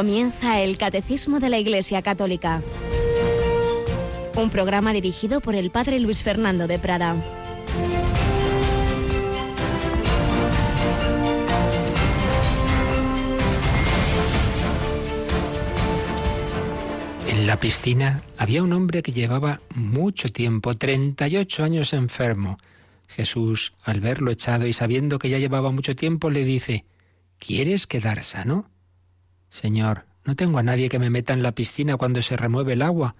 Comienza el Catecismo de la Iglesia Católica. Un programa dirigido por el Padre Luis Fernando de Prada. En la piscina había un hombre que llevaba mucho tiempo, 38 años enfermo. Jesús, al verlo echado y sabiendo que ya llevaba mucho tiempo, le dice, ¿Quieres quedar sano? Señor, no tengo a nadie que me meta en la piscina cuando se remueve el agua.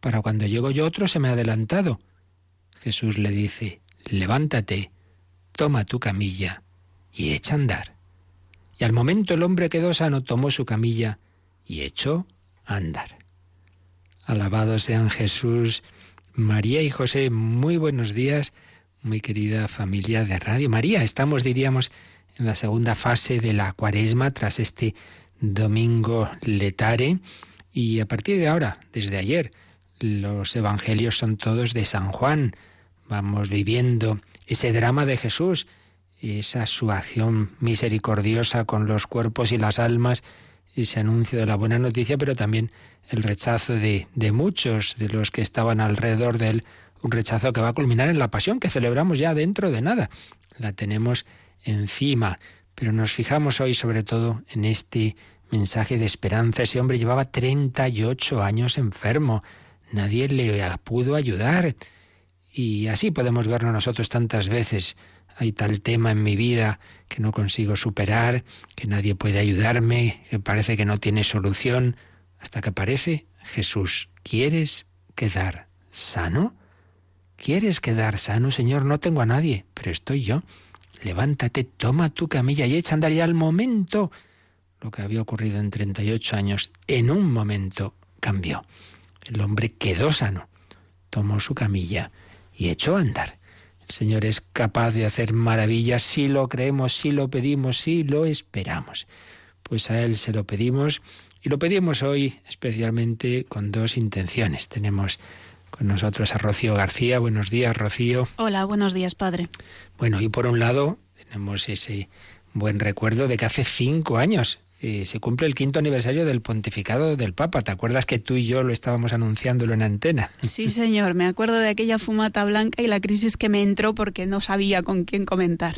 Para cuando llego yo otro se me ha adelantado. Jesús le dice, levántate, toma tu camilla y echa a andar. Y al momento el hombre quedó sano, tomó su camilla y echó a andar. Alabados sean Jesús, María y José. Muy buenos días, muy querida familia de Radio María. Estamos, diríamos, en la segunda fase de la cuaresma tras este domingo letare y a partir de ahora, desde ayer, los evangelios son todos de San Juan. Vamos viviendo ese drama de Jesús, esa su acción misericordiosa con los cuerpos y las almas, ese anuncio de la buena noticia, pero también el rechazo de, de muchos de los que estaban alrededor de él, un rechazo que va a culminar en la pasión que celebramos ya dentro de nada. La tenemos encima. Pero nos fijamos hoy sobre todo en este mensaje de esperanza. Ese hombre llevaba 38 años enfermo. Nadie le pudo ayudar. Y así podemos verlo nosotros tantas veces. Hay tal tema en mi vida que no consigo superar, que nadie puede ayudarme, que parece que no tiene solución, hasta que aparece Jesús. ¿Quieres quedar sano? ¿Quieres quedar sano, Señor? No tengo a nadie, pero estoy yo levántate, toma tu camilla y echa a andar. Y al momento, lo que había ocurrido en 38 años, en un momento cambió. El hombre quedó sano, tomó su camilla y echó a andar. El Señor es capaz de hacer maravillas si lo creemos, si lo pedimos, si lo esperamos. Pues a Él se lo pedimos y lo pedimos hoy especialmente con dos intenciones. Tenemos con nosotros a Rocío García. Buenos días, Rocío. Hola, buenos días, padre. Bueno, y por un lado tenemos ese buen recuerdo de que hace cinco años eh, se cumple el quinto aniversario del pontificado del Papa. ¿Te acuerdas que tú y yo lo estábamos anunciándolo en antena? Sí, señor. Me acuerdo de aquella fumata blanca y la crisis que me entró porque no sabía con quién comentar.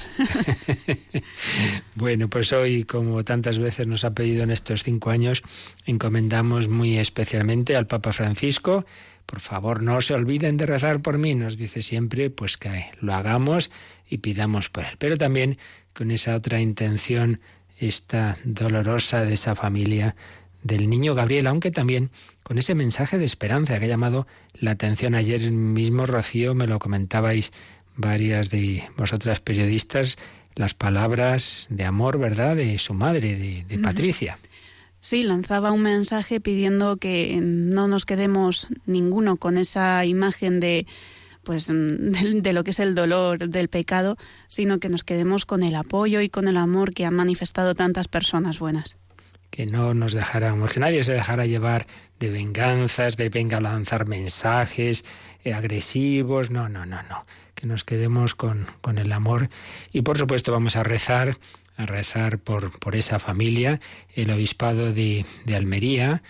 bueno, pues hoy, como tantas veces nos ha pedido en estos cinco años, encomendamos muy especialmente al Papa Francisco por favor, no se olviden de rezar por mí, nos dice siempre, pues que lo hagamos y pidamos por él. Pero también con esa otra intención, esta dolorosa de esa familia del niño Gabriel, aunque también con ese mensaje de esperanza que ha llamado la atención ayer mismo, Rocío, me lo comentabais varias de vosotras periodistas, las palabras de amor, ¿verdad?, de su madre, de, Patricia. Sí, lanzaba un mensaje pidiendo que no nos quedemos ninguno con esa imagen de pues de, lo que es el dolor del pecado, sino que nos quedemos con el apoyo y con el amor que han manifestado tantas personas buenas. Que no nos dejáramos, que nadie se dejara llevar de venganzas, de venga a lanzar mensajes eh, agresivos, no, no, no, no. Que nos quedemos con, con el amor. Y por supuesto vamos a rezar a rezar por, por esa familia. El obispado de, de Almería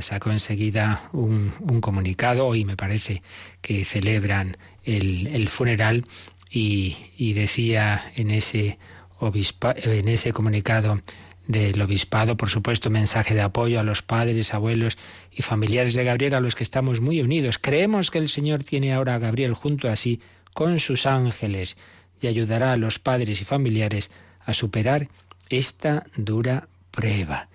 sacó enseguida un, un, comunicado, hoy me parece que celebran el, funeral y, decía en ese, en ese comunicado del obispado, por supuesto, mensaje de apoyo a los padres, abuelos y familiares de Gabriel, a los que estamos muy unidos. Creemos que el Señor tiene ahora a Gabriel junto a sí con sus ángeles y ayudará a los padres y familiares a superar esta dura prueba.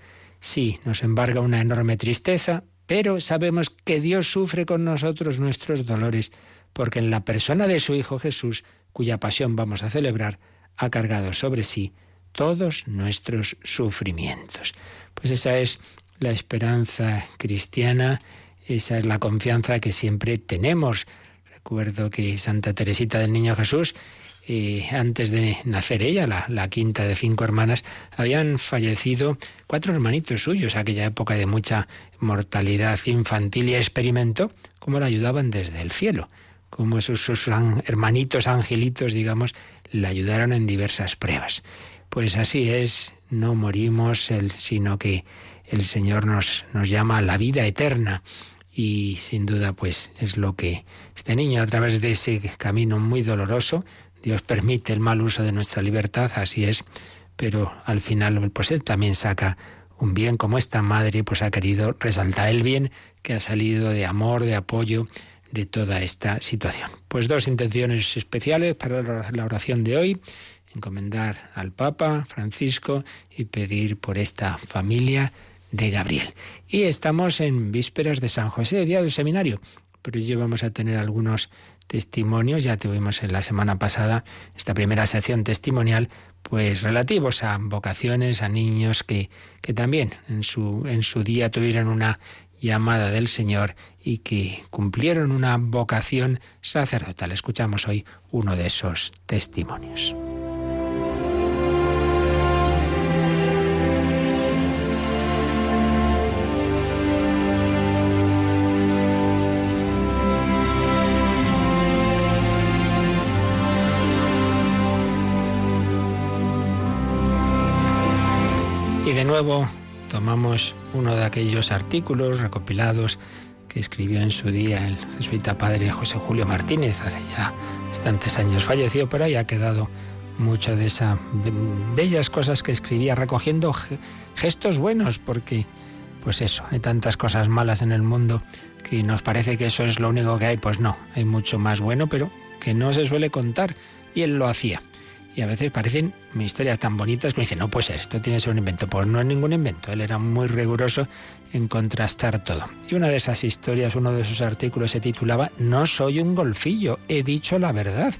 Sí, nos embarga una enorme tristeza, pero sabemos que Dios sufre con nosotros nuestros dolores, porque en la persona de su Hijo Jesús, cuya pasión vamos a celebrar, ha cargado sobre sí todos nuestros sufrimientos. Pues esa es la esperanza cristiana, esa es la confianza que siempre tenemos. Recuerdo que Santa Teresita del Niño Jesús antes de nacer ella, la, quinta de cinco hermanas, habían fallecido cuatro hermanitos suyos, aquella época de mucha mortalidad infantil, y experimentó cómo la ayudaban desde el cielo, cómo esos sus hermanitos angelitos, digamos, la ayudaron en diversas pruebas. Pues así es, no morimos, sino que el Señor nos llama a la vida eterna y sin duda pues es lo que este niño a través de ese camino muy doloroso, Dios permite el mal uso de nuestra libertad, así es, pero al final pues él también saca un bien como esta madre pues ha querido resaltar el bien que ha salido de amor, de apoyo de toda esta situación. Pues dos intenciones especiales para la oración de hoy, encomendar al Papa Francisco y pedir por esta familia de Gabriel. Y estamos en vísperas de San José, día del seminario, pero hoy vamos a tener algunos testimonios, ya tuvimos en la semana pasada esta primera sección testimonial, pues relativos a vocaciones, a niños que, que también en su, en su día tuvieron una llamada del Señor y que cumplieron una vocación sacerdotal. Escuchamos hoy uno de esos testimonios. De nuevo tomamos uno de aquellos artículos recopilados que escribió en su día el jesuita padre José Julio Martínez, hace ya bastantes años falleció, pero ahí ha quedado mucho de esas bellas cosas que escribía, recogiendo gestos buenos, porque, pues eso, hay tantas cosas malas en el mundo que nos parece que eso es lo único que hay. Pues no, hay mucho más bueno, pero que no se suele contar, y él lo hacía y a veces parecen historias tan bonitas que uno dice, no, pues esto tiene que ser un invento. Pues no es ningún invento, él era muy riguroso en contrastar todo. Y una de esas historias, uno de sus artículos se titulaba No soy un golfillo, he dicho la verdad.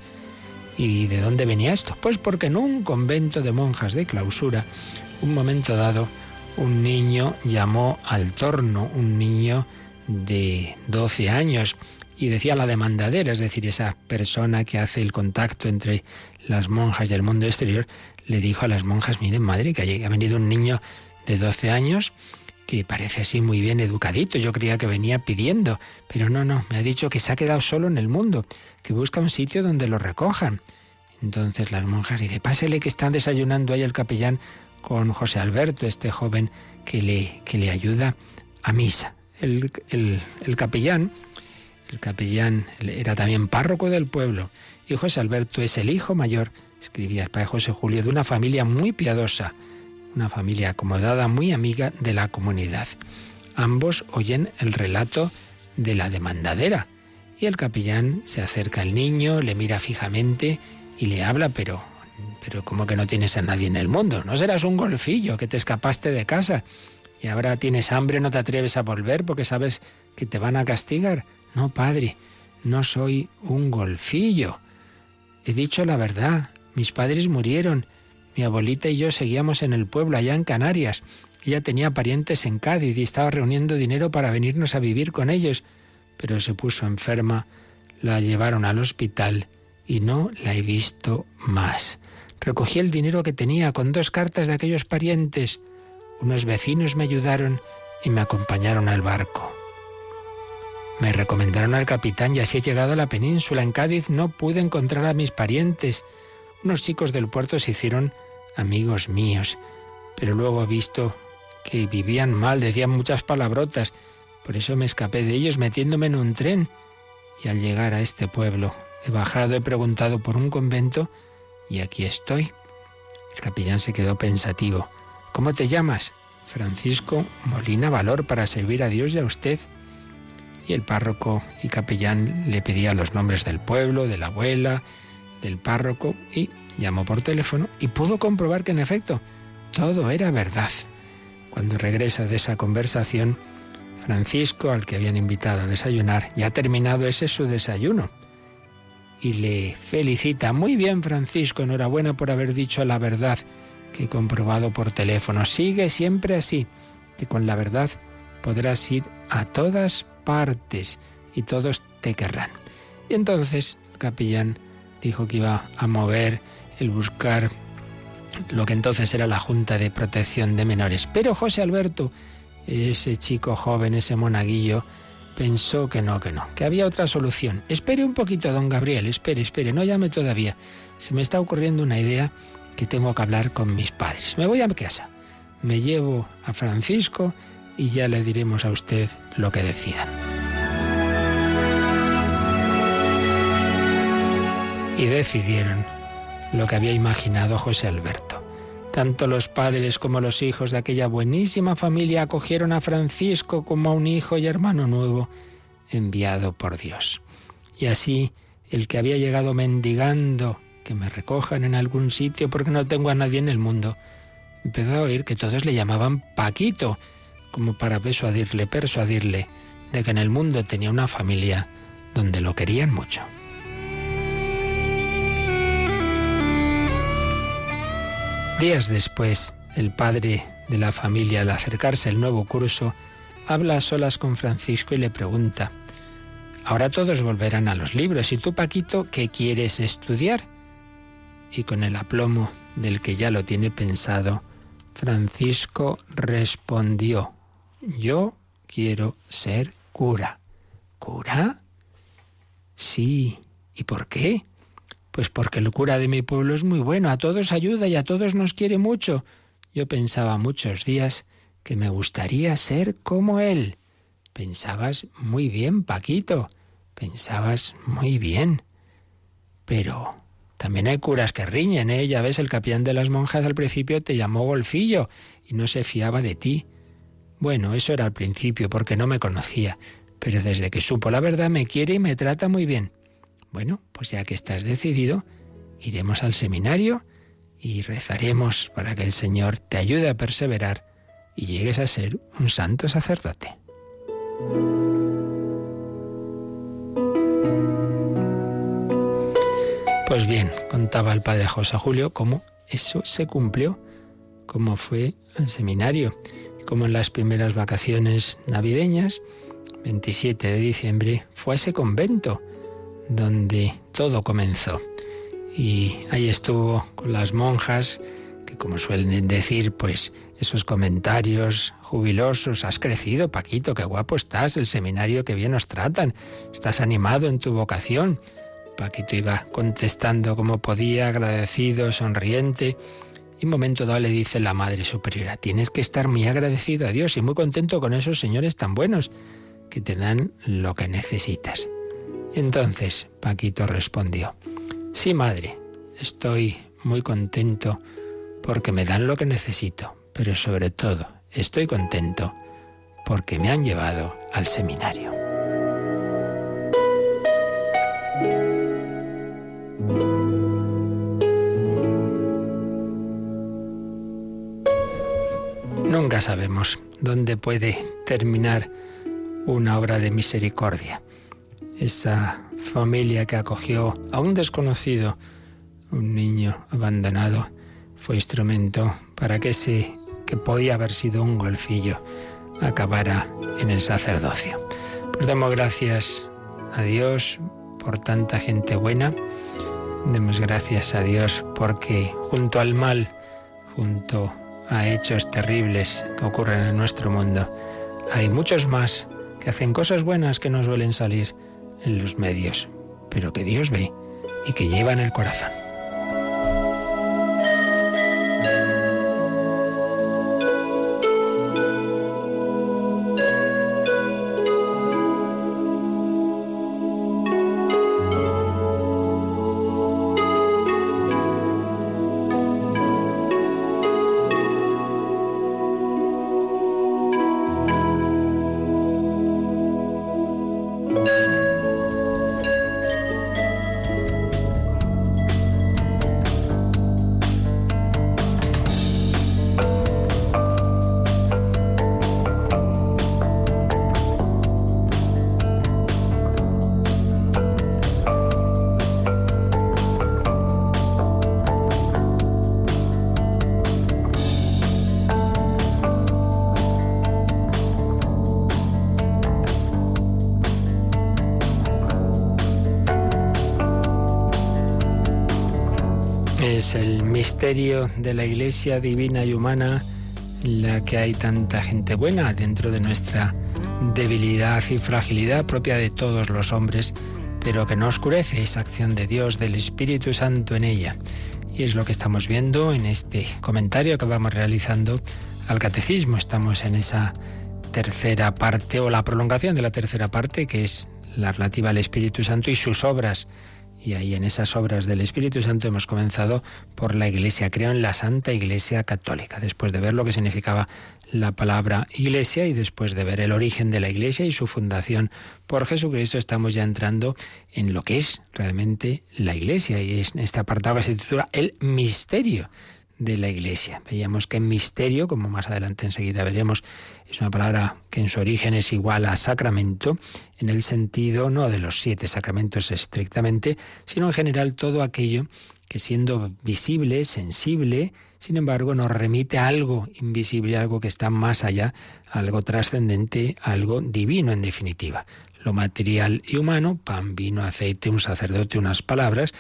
¿Y de dónde venía esto? Pues porque en un convento de monjas de clausura, un momento dado, un niño llamó al torno, un niño de 12 años, y decía la demandadera, es decir, esa persona que hace el contacto entre las monjas del mundo exterior, le dijo a las monjas, miren madre, que ha venido un niño de 12 años que parece así muy bien educadito. Yo creía que venía pidiendo, pero no, no, me ha dicho que se ha quedado solo en el mundo, que busca un sitio donde lo recojan. Entonces las monjas dicen, pásele que están desayunando ahí el capellán con José Alberto, este joven que le, que le ayuda a misa. El, el, el capellán, el capellán era también párroco del pueblo y José Alberto es el hijo mayor, escribía el padre José Julio, de una familia muy piadosa, una familia acomodada, muy amiga de la comunidad. Ambos oyen el relato de la demandadera y el capellán se acerca al niño, le mira fijamente y le habla, pero, pero como que no tienes a nadie en el mundo, no serás un golfillo que te escapaste de casa y ahora tienes hambre, no te atreves a volver porque sabes que te van a castigar. No, padre, no soy un golfillo. He dicho la verdad. Mis padres murieron. Mi abuelita y yo seguíamos en el pueblo, allá en Canarias. Ella tenía parientes en Cádiz y estaba reuniendo dinero para venirnos a vivir con ellos. Pero se puso enferma, la llevaron al hospital y no la he visto más. Recogí el dinero que tenía con dos cartas de aquellos parientes. Unos vecinos me ayudaron y me acompañaron al barco. Me recomendaron al capitán y así he llegado a la península. En Cádiz no pude encontrar a mis parientes. Unos chicos del puerto se hicieron amigos míos, pero luego he visto que vivían mal, decían muchas palabrotas. Por eso me escapé de ellos metiéndome en un tren. Y al llegar a este pueblo, he bajado, he preguntado por un convento y aquí estoy. El capellán se quedó pensativo. ¿Cómo te llamas? Francisco Molina Valor para servir a Dios y a usted y el párroco y capellán le pedía los nombres del pueblo, de la abuela, del párroco y llamó por teléfono y pudo comprobar que en efecto todo era verdad. Cuando regresa de esa conversación, Francisco, al que habían invitado a desayunar, ya ha terminado ese su desayuno. Y le felicita, muy bien Francisco, enhorabuena por haber dicho la verdad que he comprobado por teléfono. Sigue siempre así, que con la verdad podrás ir a todas partes y todos te querrán. Y entonces el capellán dijo que iba a mover el buscar lo que entonces era la Junta de Protección de Menores. Pero José Alberto, ese chico joven, ese monaguillo, pensó que no, que no, que había otra solución. Espere un poquito, don Gabriel, espere, espere, no llame todavía. Se me está ocurriendo una idea que tengo que hablar con mis padres. Me voy a casa. me llevo a Francisco y ya le diremos a usted lo que decidan. Y decidieron lo que había imaginado José Alberto. Tanto los padres como los hijos de aquella buenísima familia acogieron a Francisco como a un hijo y hermano nuevo enviado por Dios. Y así el que había llegado mendigando que me recojan en algún sitio porque no tengo a nadie en el mundo, empezó a oír que todos le llamaban Paquito, como para persuadirle, persuadirle de que en el mundo tenía una familia donde lo querían mucho. Días después, el padre de la familia, al acercarse al nuevo curso, habla a solas con Francisco y le pregunta, Ahora todos volverán a los libros. ¿Y tú, Paquito, qué quieres estudiar? Y con el aplomo del que ya lo tiene pensado, Francisco respondió, yo quiero ser cura. ¿Cura? Sí. ¿Y por qué? Pues porque el cura de mi pueblo es muy bueno, a todos ayuda y a todos nos quiere mucho. Yo pensaba muchos días que me gustaría ser como él. Pensabas muy bien, Paquito, pensabas muy bien. Pero también hay curas que riñen, ¿eh? Ya ves, el capellán de las monjas al principio te llamó golfillo y no se fiaba de ti. Bueno, eso era al principio, porque no me conocía, pero desde que supo la verdad me quiere y me trata muy bien. Bueno, pues ya que estás decidido, iremos al seminario y rezaremos para que el Señor te ayude a perseverar y llegues a ser un santo sacerdote. Pues bien, contaba el padre José Julio cómo eso se cumplió, cómo fue al seminario, como en las primeras vacaciones navideñas, 27 de diciembre, fue a ese convento donde todo comenzó. Y ahí estuvo con las monjas, que como suelen decir, pues esos comentarios jubilosos, has crecido, Paquito, qué guapo estás, el seminario que bien nos tratan, estás animado en tu vocación. Paquito iba contestando como podía, agradecido, sonriente. Y un momento dado le dice la Madre Superiora, tienes que estar muy agradecido a Dios y muy contento con esos señores tan buenos que te dan lo que necesitas. Entonces Paquito respondió, sí, Madre, estoy muy contento porque me dan lo que necesito, pero sobre todo estoy contento porque me han llevado al seminario. Nunca sabemos dónde puede terminar una obra de misericordia. Esa familia que acogió a un desconocido, un niño abandonado, fue instrumento para que ese que podía haber sido un golfillo acabara en el sacerdocio. Pues damos gracias a Dios por tanta gente buena. Demos gracias a Dios porque junto al mal, junto a hechos terribles que ocurren en nuestro mundo, hay muchos más que hacen cosas buenas que no suelen salir en los medios, pero que Dios ve y que lleva en el corazón. Misterio de la Iglesia divina y humana la que hay tanta gente buena dentro de nuestra debilidad y fragilidad propia de todos los hombres, pero que no oscurece esa acción de Dios, del Espíritu Santo en ella. Y es lo que estamos viendo en este comentario que vamos realizando al catecismo. Estamos en esa tercera parte o la prolongación de la tercera parte que es la relativa al Espíritu Santo y sus obras. Y ahí en esas obras del Espíritu Santo hemos comenzado por la Iglesia. Creo en la Santa Iglesia Católica, después de ver lo que significaba la palabra Iglesia y después de ver el origen de la Iglesia y su fundación por Jesucristo, estamos ya entrando en lo que es realmente la Iglesia. Y este apartado se titula El misterio de la Iglesia. Veíamos que misterio, como más adelante enseguida veremos, es una palabra que en su origen es igual a sacramento, en el sentido no de los siete sacramentos estrictamente, sino en general todo aquello que siendo visible, sensible, sin embargo nos remite a algo invisible, algo que está más allá, algo trascendente, algo divino en definitiva. Lo material y humano, pan, vino, aceite, un sacerdote, unas palabras,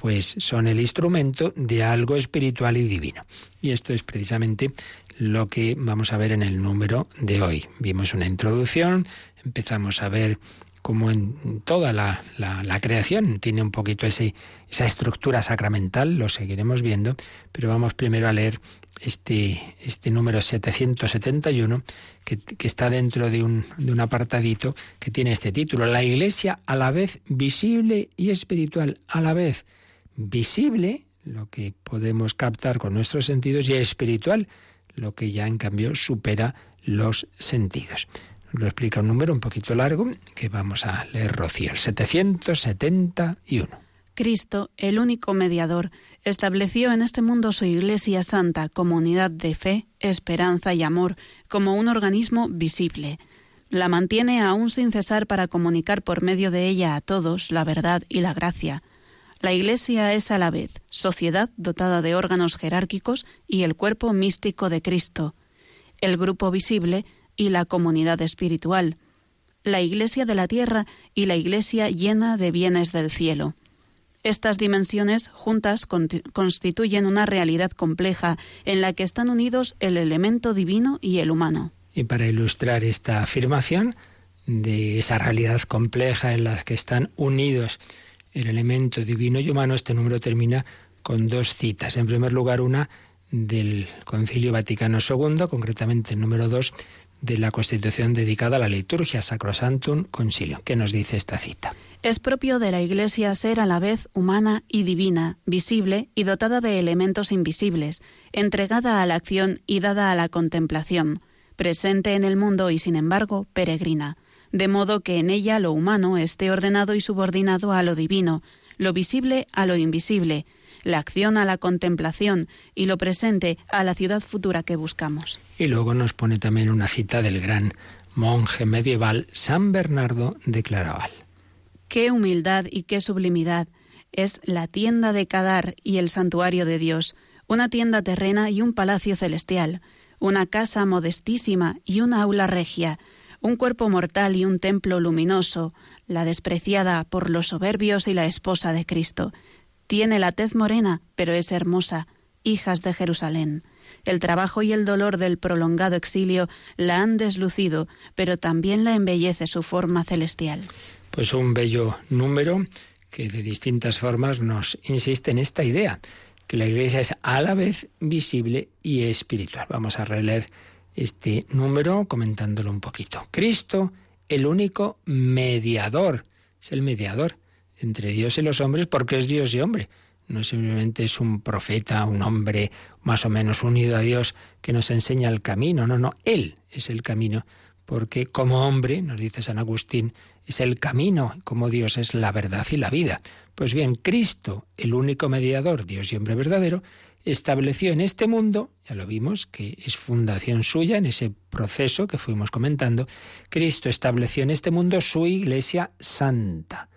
pues son el instrumento de algo espiritual y divino. Y esto es precisamente lo que vamos a ver en el número de hoy. Vimos una introducción, empezamos a ver cómo en toda la, creación tiene un poquito ese, esa estructura sacramental, lo seguiremos viendo, pero vamos primero a leer este, este número 771, que, que está dentro de un, de un apartadito que tiene este título, La Iglesia a la vez visible y espiritual, a la vez visible, lo que podemos captar con nuestros sentidos, y espiritual, lo que ya en cambio supera los sentidos. Lo explica un número un poquito largo que vamos a leer, Rocío, el 771. Cristo, el único mediador, estableció en este mundo su Iglesia Santa como unidad de fe, esperanza y amor, como un organismo visible. La mantiene aún sin cesar para comunicar por medio de ella a todos la verdad y la gracia. La Iglesia es a la vez sociedad dotada de órganos jerárquicos y el cuerpo místico de Cristo, el grupo visible y la comunidad espiritual, la Iglesia de la tierra y la Iglesia llena de bienes del cielo. Estas dimensiones juntas constituyen una realidad compleja en la que están unidos el elemento divino y el humano. Y para ilustrar esta afirmación de esa realidad compleja en la que están unidos el elemento divino y humano, este número termina con dos citas. En primer lugar, una del Concilio Vaticano II, concretamente el número dos de la Constitución dedicada a la liturgia, Sacrosantum Concilio. ¿Qué nos dice esta cita? Es propio de la Iglesia ser a la vez humana y divina, visible y dotada de elementos invisibles, entregada a la acción y dada a la contemplación, presente en el mundo y sin embargo peregrina de modo que en ella lo humano esté ordenado y subordinado a lo divino, lo visible a lo invisible, la acción a la contemplación y lo presente a la ciudad futura que buscamos. Y luego nos pone también una cita del gran monje medieval San Bernardo de Claraval. Qué humildad y qué sublimidad es la tienda de Cadar y el santuario de Dios, una tienda terrena y un palacio celestial, una casa modestísima y una aula regia, un cuerpo mortal y un templo luminoso, la despreciada por los soberbios y la esposa de Cristo. Tiene la tez morena, pero es hermosa, hijas de Jerusalén. El trabajo y el dolor del prolongado exilio la han deslucido, pero también la embellece su forma celestial. Pues un bello número que de distintas formas nos insiste en esta idea, que la Iglesia es a la vez visible y espiritual. Vamos a releer este número comentándolo un poquito. Cristo, el único mediador, es el mediador entre Dios y los hombres porque es Dios y hombre. No simplemente es un profeta, un hombre más o menos unido a Dios que nos enseña el camino. No, no, Él es el camino porque como hombre, nos dice San Agustín, es el camino, como Dios es la verdad y la vida. Pues bien, Cristo, el único mediador, Dios y hombre verdadero, estableció en este mundo, ya lo vimos, que es fundación suya en ese proceso que fuimos comentando, Cristo estableció en este mundo su iglesia santa.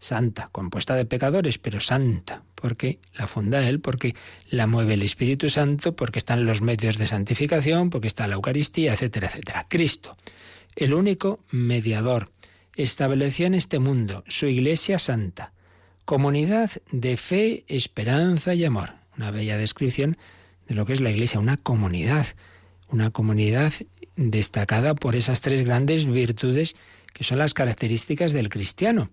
Santa, compuesta de pecadores, pero santa, porque la funda Él, porque la mueve el Espíritu Santo, porque están los medios de santificación, porque está la Eucaristía, etcétera, etcétera. Cristo, el único mediador, estableció en este mundo su iglesia santa, comunidad de fe, esperanza y amor una bella descripción de lo que es la Iglesia, una comunidad, una comunidad destacada por esas tres grandes virtudes que son las características del cristiano.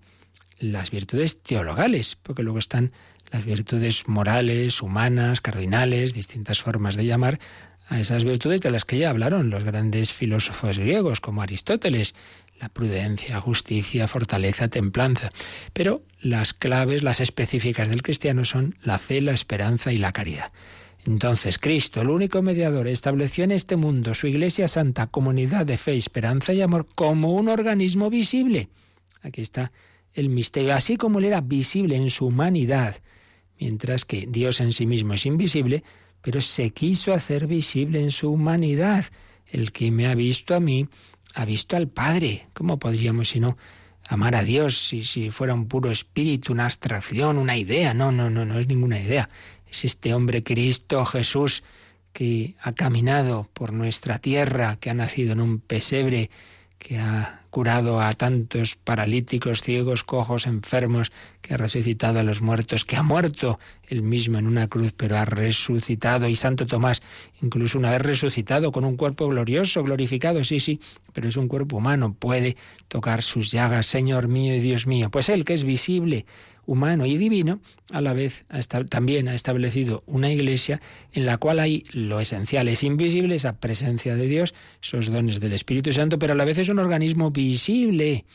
Las virtudes teologales, porque luego están las virtudes morales, humanas, cardinales, distintas formas de llamar a esas virtudes de las que ya hablaron los grandes filósofos griegos como Aristóteles, la prudencia, justicia, fortaleza, templanza. Pero las claves, las específicas del cristiano son la fe, la esperanza y la caridad. Entonces Cristo, el único mediador, estableció en este mundo su Iglesia Santa, comunidad de fe, esperanza y amor, como un organismo visible. Aquí está el misterio, así como él era visible en su humanidad, mientras que Dios en sí mismo es invisible, pero se quiso hacer visible en su humanidad. El que me ha visto a mí, ha visto al Padre. ¿Cómo podríamos, si no, amar a Dios si, si fuera un puro espíritu, una abstracción, una idea? No, no, no, no es ninguna idea. Es este hombre Cristo Jesús que ha caminado por nuestra tierra, que ha nacido en un pesebre, que ha curado a tantos paralíticos, ciegos, cojos, enfermos, que ha resucitado a los muertos, que ha muerto él mismo en una cruz, pero ha resucitado. Y Santo Tomás, incluso una vez resucitado con un cuerpo glorioso, glorificado, sí, sí, pero es un cuerpo humano, puede tocar sus llagas, Señor mío y Dios mío. Pues Él, que es visible, humano y divino, a la vez también ha establecido una iglesia en la cual hay lo esencial, es invisible, esa presencia de Dios, esos dones del Espíritu Santo, pero a la vez es un organismo visible.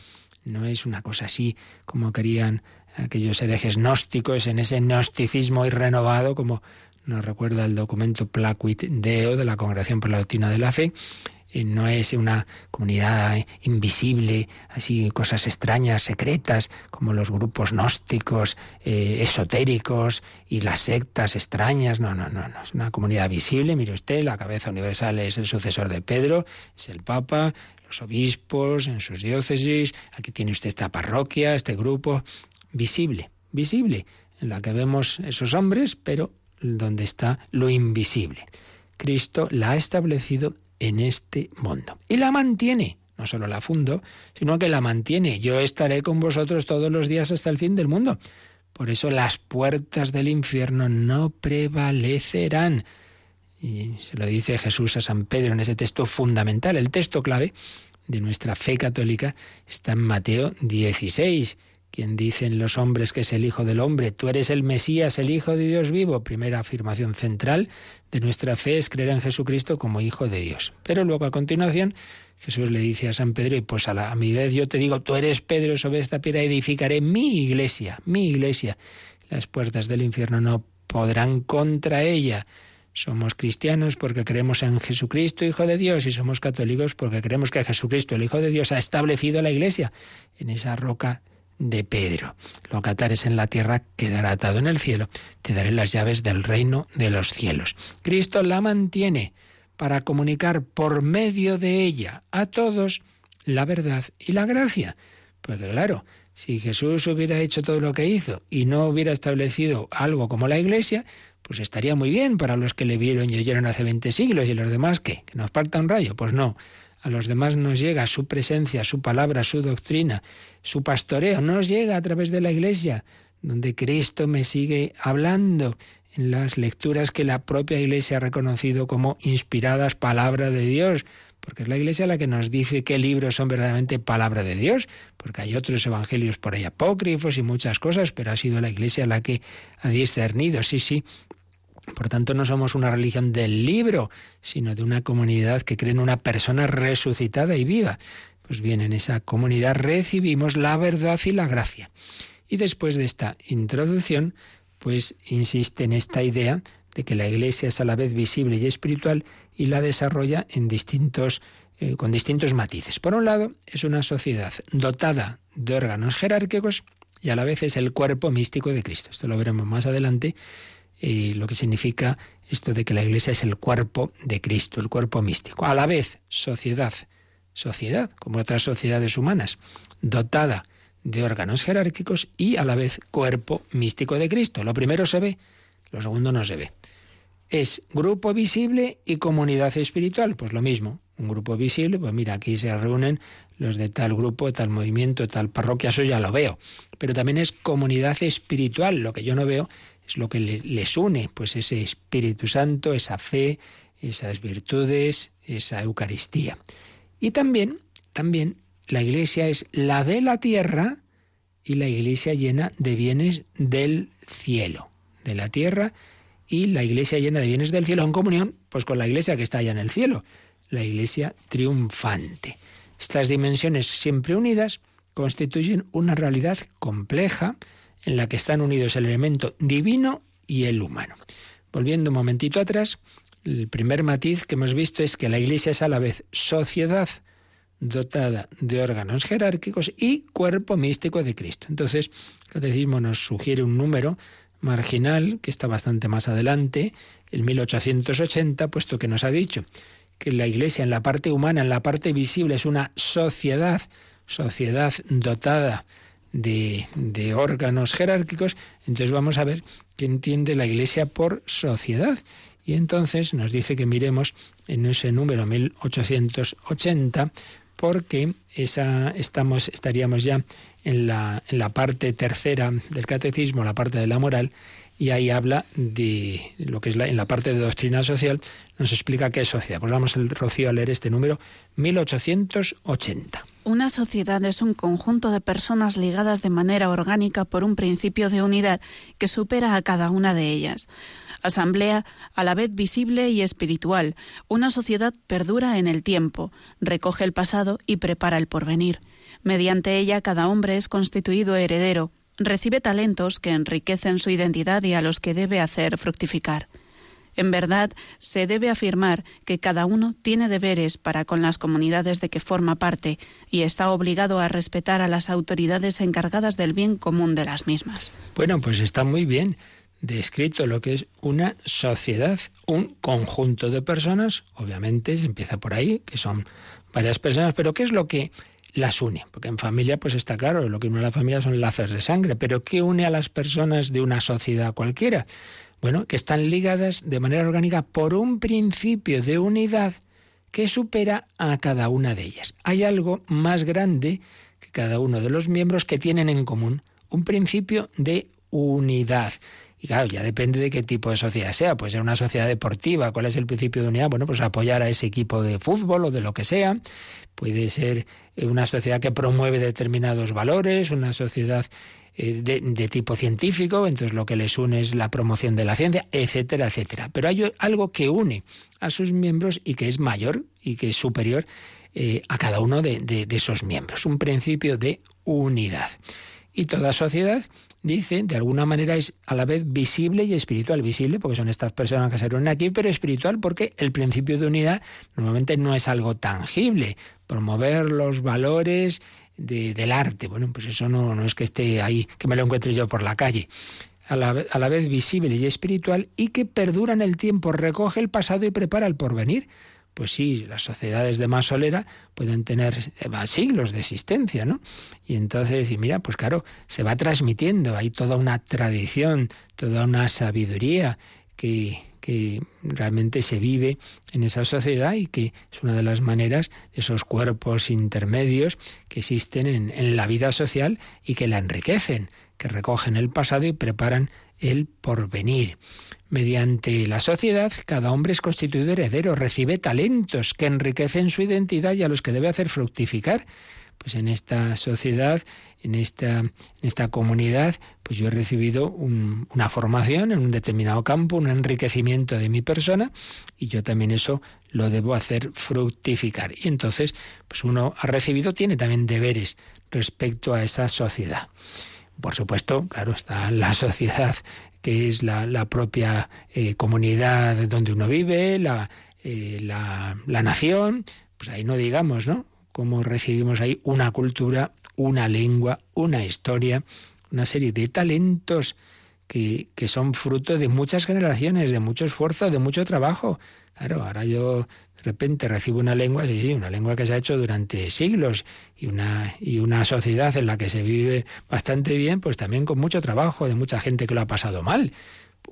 No es una cosa así como querían aquellos herejes gnósticos en ese gnosticismo irrenovado, como nos recuerda el documento Placuit Deo de la Congregación por la Doctrina de la Fe, no es una comunidad invisible, así cosas extrañas, secretas, como los grupos gnósticos, eh, esotéricos y las sectas extrañas. No, no, no, no. Es una comunidad visible. Mire usted, la cabeza universal es el sucesor de Pedro, es el Papa, los obispos en sus diócesis. Aquí tiene usted esta parroquia, este grupo. Visible, visible, en la que vemos esos hombres, pero donde está lo invisible. Cristo la ha establecido en este mundo. Y la mantiene. No solo la fundo, sino que la mantiene. Yo estaré con vosotros todos los días hasta el fin del mundo. Por eso las puertas del infierno no prevalecerán. Y se lo dice Jesús a San Pedro en ese texto fundamental. El texto clave de nuestra fe católica está en Mateo 16 quien dicen los hombres que es el Hijo del Hombre, tú eres el Mesías, el Hijo de Dios vivo. Primera afirmación central de nuestra fe es creer en Jesucristo como Hijo de Dios. Pero luego a continuación Jesús le dice a San Pedro, y pues a, a mi vez yo te digo, tú eres Pedro, sobre esta piedra edificaré mi iglesia, mi iglesia. Las puertas del infierno no podrán contra ella. Somos cristianos porque creemos en Jesucristo, Hijo de Dios, y somos católicos porque creemos que Jesucristo, el Hijo de Dios, ha establecido la Iglesia en esa roca de Pedro. Lo que atares en la tierra quedará atado en el cielo. Te daré las llaves del reino de los cielos. Cristo la mantiene para comunicar por medio de ella a todos la verdad y la gracia. Porque claro, si Jesús hubiera hecho todo lo que hizo y no hubiera establecido algo como la Iglesia, pues estaría muy bien para los que le vieron y oyeron hace 20 siglos y los demás, ¿qué? ¿Que nos parta un rayo? Pues no a los demás nos llega su presencia, su palabra, su doctrina, su pastoreo, nos llega a través de la Iglesia, donde Cristo me sigue hablando en las lecturas que la propia Iglesia ha reconocido como inspiradas palabra de Dios, porque es la Iglesia la que nos dice qué libros son verdaderamente palabra de Dios, porque hay otros evangelios por ahí apócrifos y muchas cosas, pero ha sido la Iglesia la que ha discernido, sí, sí, por tanto, no somos una religión del libro, sino de una comunidad que cree en una persona resucitada y viva. Pues bien, en esa comunidad recibimos la verdad y la gracia. Y después de esta introducción, pues insiste en esta idea de que la Iglesia es a la vez visible y espiritual y la desarrolla en distintos, eh, con distintos matices. Por un lado, es una sociedad dotada de órganos jerárquicos y a la vez es el cuerpo místico de Cristo. Esto lo veremos más adelante lo que significa esto de que la Iglesia es el cuerpo de Cristo, el cuerpo místico. A la vez, sociedad, sociedad, como otras sociedades humanas, dotada de órganos jerárquicos y a la vez cuerpo místico de Cristo. Lo primero se ve, lo segundo no se ve. Es grupo visible y comunidad espiritual, pues lo mismo. Un grupo visible, pues mira, aquí se reúnen los de tal grupo, tal movimiento, tal parroquia, eso ya lo veo. Pero también es comunidad espiritual, lo que yo no veo es lo que les une, pues ese Espíritu Santo, esa fe, esas virtudes, esa Eucaristía. Y también, también la iglesia es la de la tierra y la iglesia llena de bienes del cielo, de la tierra y la iglesia llena de bienes del cielo en comunión Pues con la iglesia que está allá en el cielo, la iglesia triunfante. Estas dimensiones siempre unidas constituyen una realidad compleja en la que están unidos el elemento divino y el humano. Volviendo un momentito atrás, el primer matiz que hemos visto es que la Iglesia es a la vez sociedad dotada de órganos jerárquicos y cuerpo místico de Cristo. Entonces, el catecismo nos sugiere un número marginal que está bastante más adelante, el 1880, puesto que nos ha dicho que la Iglesia en la parte humana, en la parte visible, es una sociedad, sociedad dotada de, órganos jerárquicos, entonces vamos a ver qué entiende la Iglesia por sociedad. Y entonces nos dice que miremos en ese número 1880, porque esa, estamos, estaríamos ya en la, en la parte tercera del catecismo, la parte de la moral, y ahí habla de lo que es la, en la parte de doctrina social, nos explica qué es sociedad. Pues vamos, el Rocío, a leer este número 1880. Una sociedad es un conjunto de personas ligadas de manera orgánica por un principio de unidad que supera a cada una de ellas. Asamblea a la vez visible y espiritual. Una sociedad perdura en el tiempo, recoge el pasado y prepara el porvenir. Mediante ella cada hombre es constituido heredero, recibe talentos que enriquecen su identidad y a los que debe hacer fructificar. En verdad, se debe afirmar que cada uno tiene deberes para con las comunidades de que forma parte y está obligado a respetar a las autoridades encargadas del bien común de las mismas. Bueno, pues está muy bien descrito lo que es una sociedad, un conjunto de personas, obviamente se empieza por ahí, que son varias personas, pero ¿qué es lo que las une, porque en familia pues está claro, lo que une a la familia son lazos de sangre, pero ¿qué une a las personas de una sociedad cualquiera? Bueno, que están ligadas de manera orgánica por un principio de unidad que supera a cada una de ellas. Hay algo más grande que cada uno de los miembros que tienen en común, un principio de unidad. Y claro, ya depende de qué tipo de sociedad sea. Puede ser una sociedad deportiva. ¿Cuál es el principio de unidad? Bueno, pues apoyar a ese equipo de fútbol o de lo que sea. Puede ser una sociedad que promueve determinados valores, una sociedad eh, de, tipo científico, entonces lo que les une es la promoción de la ciencia, etcétera, etcétera. Pero hay algo que une a sus miembros y que es mayor y que es superior eh, a cada uno de esos miembros. Un principio de unidad. Y toda sociedad dice, de alguna manera es a la vez visible y espiritual. Visible porque son estas personas que se reúnen aquí, pero espiritual porque el principio de unidad normalmente no es algo tangible. Promover los valores del arte. Bueno, pues eso no, no es que esté ahí, que me lo encuentre yo por la calle. A la, a la, vez visible y espiritual y que perdura en el tiempo, recoge el pasado y prepara el porvenir pues sí, las sociedades de más solera pueden tener eh, siglos de existencia, ¿no? Y entonces, y mira, pues claro, se va transmitiendo, hay toda una tradición, toda una sabiduría que, que realmente se vive en esa sociedad y que es una de las maneras de esos cuerpos intermedios que existen en, en la vida social y que la enriquecen, que recogen el pasado y preparan el porvenir. Mediante la sociedad, cada hombre es constituido heredero, recibe talentos que enriquecen su identidad y a los que debe hacer fructificar. Pues en esta sociedad, en esta, en esta comunidad, pues yo he recibido una formación en un determinado campo, un enriquecimiento de mi persona, y yo también eso lo debo hacer fructificar. Y entonces, pues uno ha recibido, tiene también deberes respecto a esa sociedad. Por supuesto, claro, está la sociedad que es la, propia eh, comunidad donde uno vive, eh, la, la, nación, pues ahí no digamos, ¿no? Cómo recibimos ahí una cultura, una lengua, una historia, una serie de talentos que, que son fruto de muchas generaciones, de mucho esfuerzo, de mucho trabajo. Claro, ahora yo de repente recibo una lengua, sí, sí, una lengua que se ha hecho durante siglos y una, y una sociedad en la que se vive bastante bien, pues también con mucho trabajo de mucha gente que lo ha pasado mal.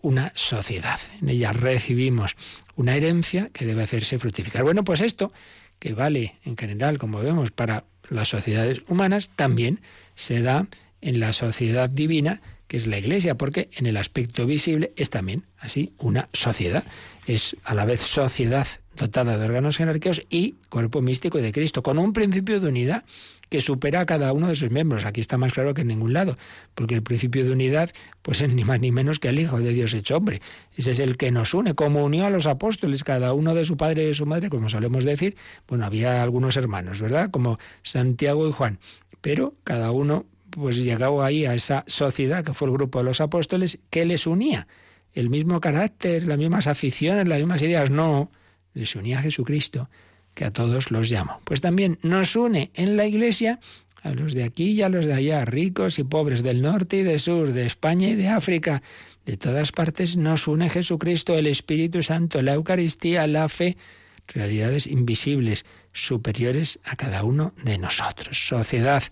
Una sociedad. En ella recibimos una herencia que debe hacerse fructificar. Bueno, pues esto, que vale en general, como vemos, para las sociedades humanas, también se da en la sociedad divina, que es la Iglesia, porque en el aspecto visible es también así una sociedad. Es a la vez sociedad dotada de órganos jerárquicos y cuerpo místico de Cristo, con un principio de unidad. Que supera a cada uno de sus miembros. Aquí está más claro que en ningún lado, porque el principio de unidad pues es ni más ni menos que el Hijo de Dios hecho hombre. Ese es el que nos une, como unió a los apóstoles, cada uno de su padre y de su madre, como solemos decir. Bueno, había algunos hermanos, ¿verdad? Como Santiago y Juan, pero cada uno pues llegaba ahí a esa sociedad que fue el grupo de los apóstoles que les unía. El mismo carácter, las mismas aficiones, las mismas ideas, no, les unía a Jesucristo que a todos los llamo. Pues también nos une en la Iglesia a los de aquí y a los de allá, ricos y pobres del norte y del sur, de España y de África. De todas partes nos une Jesucristo, el Espíritu Santo, la Eucaristía, la fe, realidades invisibles, superiores a cada uno de nosotros. Sociedad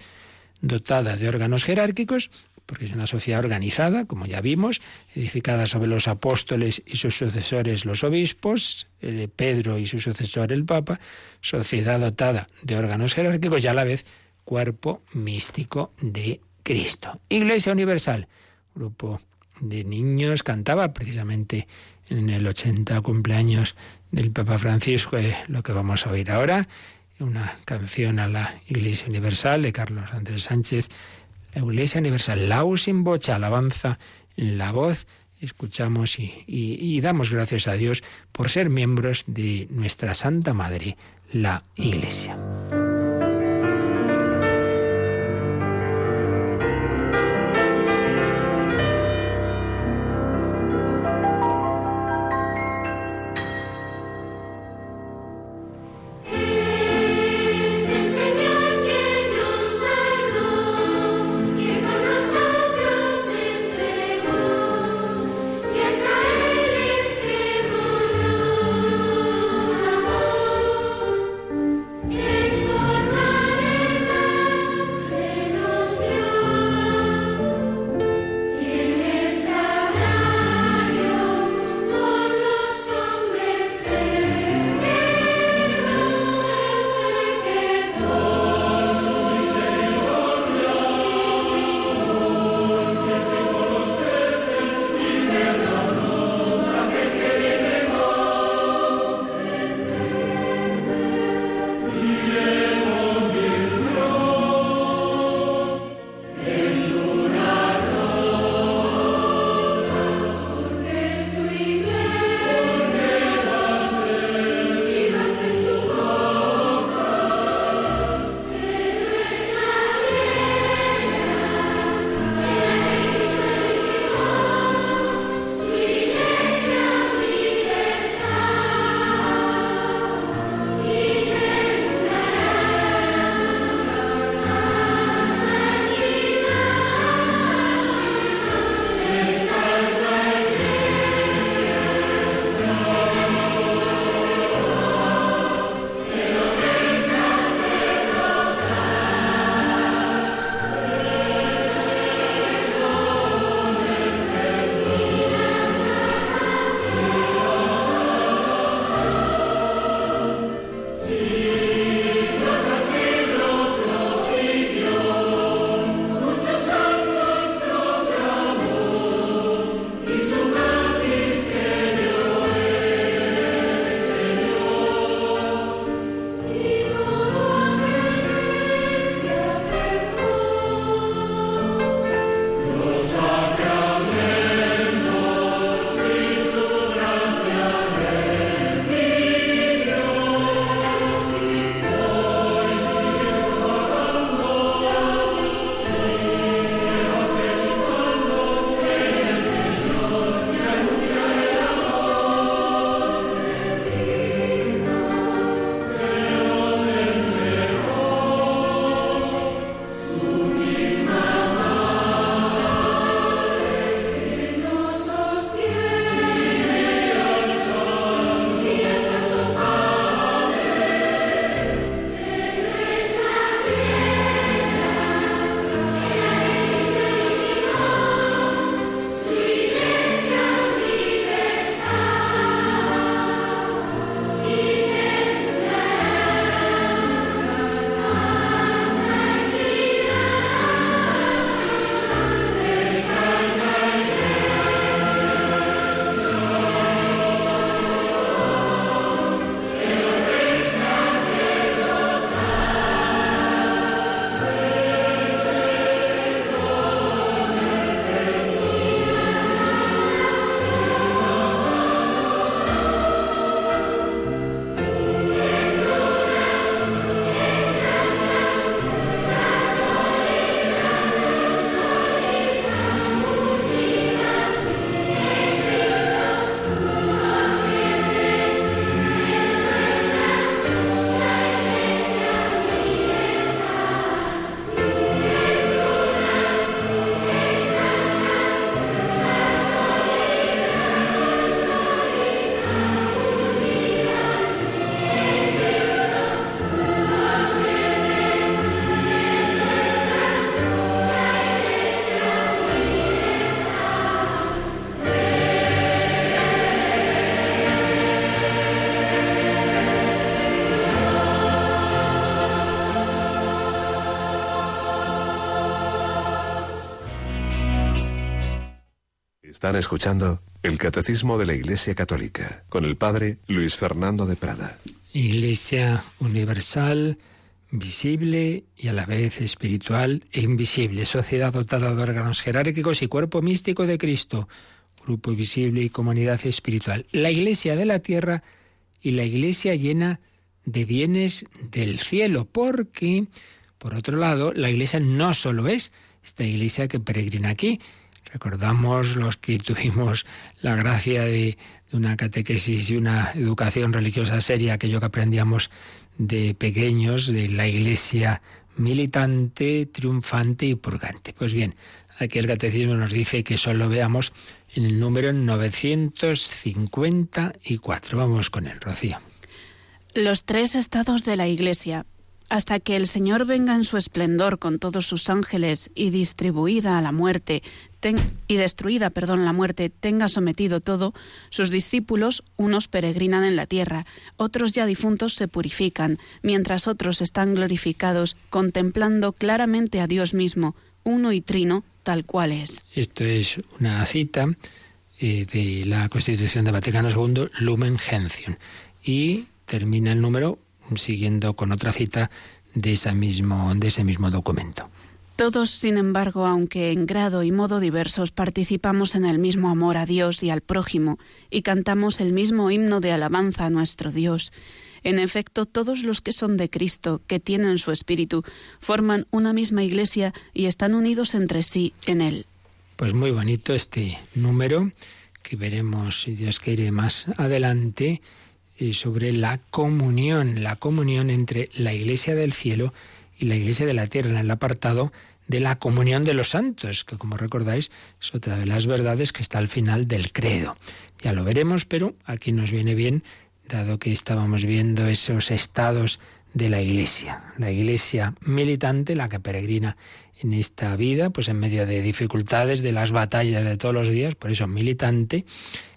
dotada de órganos jerárquicos porque es una sociedad organizada, como ya vimos, edificada sobre los apóstoles y sus sucesores los obispos, eh, Pedro y su sucesor el Papa, sociedad dotada de órganos jerárquicos y a la vez cuerpo místico de Cristo. Iglesia Universal, grupo de niños, cantaba precisamente en el 80 cumpleaños del Papa Francisco, eh, lo que vamos a oír ahora, una canción a la Iglesia Universal de Carlos Andrés Sánchez, la Iglesia Universal, lau sin bocha, alabanza, la voz, escuchamos y damos gracias a Dios por ser miembros de nuestra Santa Madre, la Iglesia. Están escuchando el Catecismo de la Iglesia Católica con el Padre Luis Fernando de Prada. Iglesia universal, visible y a la vez espiritual e invisible, sociedad dotada de órganos jerárquicos y cuerpo místico de Cristo, grupo visible y comunidad espiritual. La Iglesia de la tierra y la Iglesia llena de bienes del cielo, porque, por otro lado, la Iglesia no solo es esta Iglesia que peregrina aquí, Recordamos los que tuvimos la gracia de, una catequesis y una educación religiosa seria, aquello que aprendíamos de pequeños, de la iglesia militante, triunfante y purgante. Pues bien, aquí el catecismo nos dice que solo veamos en el número 954. Vamos con el Rocío. Los tres estados de la iglesia hasta que el Señor venga en su esplendor con todos sus ángeles y distribuida a la muerte y destruida, perdón, la muerte tenga sometido todo, sus discípulos, unos peregrinan en la tierra, otros ya difuntos se purifican, mientras otros están glorificados, contemplando claramente a Dios mismo, uno y trino, tal cual es. Esto es una cita eh, de la Constitución de Vaticano II, Lumen Gentium, y termina el número siguiendo con otra cita de, ese mismo, de ese mismo documento. Todos, sin embargo, aunque en grado y modo diversos, participamos en el mismo amor a Dios y al prójimo, y cantamos el mismo himno de alabanza a nuestro Dios. En efecto, todos los que son de Cristo, que tienen su espíritu, forman una misma iglesia y están unidos entre sí en él. Pues muy bonito este número, que veremos, si Dios quiere, más adelante sobre la comunión, la comunión entre la Iglesia del cielo y la Iglesia de la tierra, en el apartado de la comunión de los santos, que como recordáis es otra de las verdades que está al final del credo. Ya lo veremos, pero aquí nos viene bien, dado que estábamos viendo esos estados de la Iglesia. La Iglesia militante, la que peregrina en esta vida, pues en medio de dificultades, de las batallas de todos los días, por eso militante,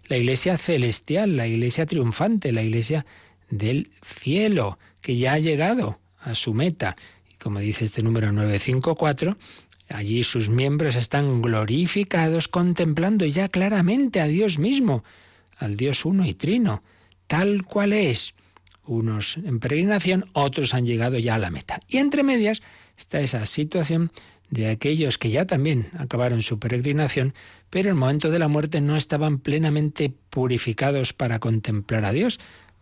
la iglesia celestial, la iglesia triunfante, la iglesia del cielo, que ya ha llegado a su meta. Como dice este número 954, allí sus miembros están glorificados contemplando ya claramente a Dios mismo, al Dios uno y trino, tal cual es. Unos en peregrinación, otros han llegado ya a la meta. Y entre medias está esa situación de aquellos que ya también acabaron su peregrinación, pero en el momento de la muerte no estaban plenamente purificados para contemplar a Dios.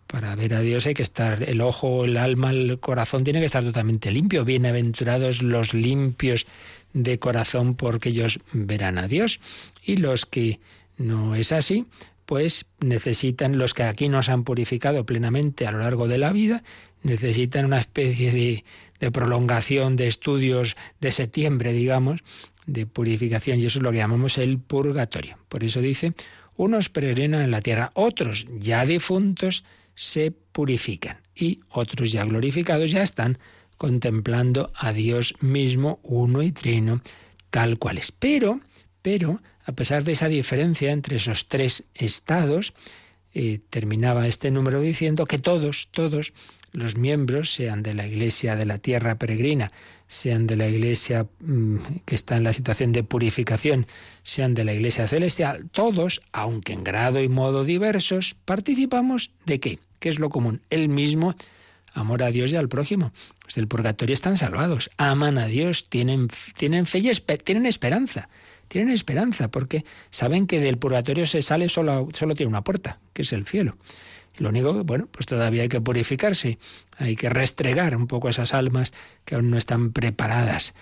Para ver a Dios hay que estar, el ojo, el alma, el corazón tiene que estar totalmente limpio. Bienaventurados los limpios de corazón porque ellos verán a Dios. Y los que no es así, pues necesitan, los que aquí no se han purificado plenamente a lo largo de la vida, necesitan una especie de de prolongación de estudios de septiembre, digamos, de purificación, y eso es lo que llamamos el purgatorio. Por eso dice, unos peregrinan en la tierra, otros ya difuntos se purifican y otros ya glorificados ya están contemplando a Dios mismo, uno y trino, tal cual es. Pero, pero, a pesar de esa diferencia entre esos tres estados, eh, terminaba este número diciendo que todos, todos los miembros, sean de la Iglesia de la Tierra Peregrina, sean de la Iglesia mm, que está en la situación de purificación, sean de la Iglesia Celestial, todos, aunque en grado y modo diversos, participamos de qué? ¿Qué es lo común? El mismo amor a Dios y al prójimo. Los del purgatorio están salvados, aman a Dios, tienen, tienen fe y tienen esperanza. Tienen esperanza porque saben que del purgatorio se sale solo, solo tiene una puerta, que es el cielo. Lo único que, bueno, pues todavía hay que purificarse, hay que restregar un poco esas almas que aún no están preparadas.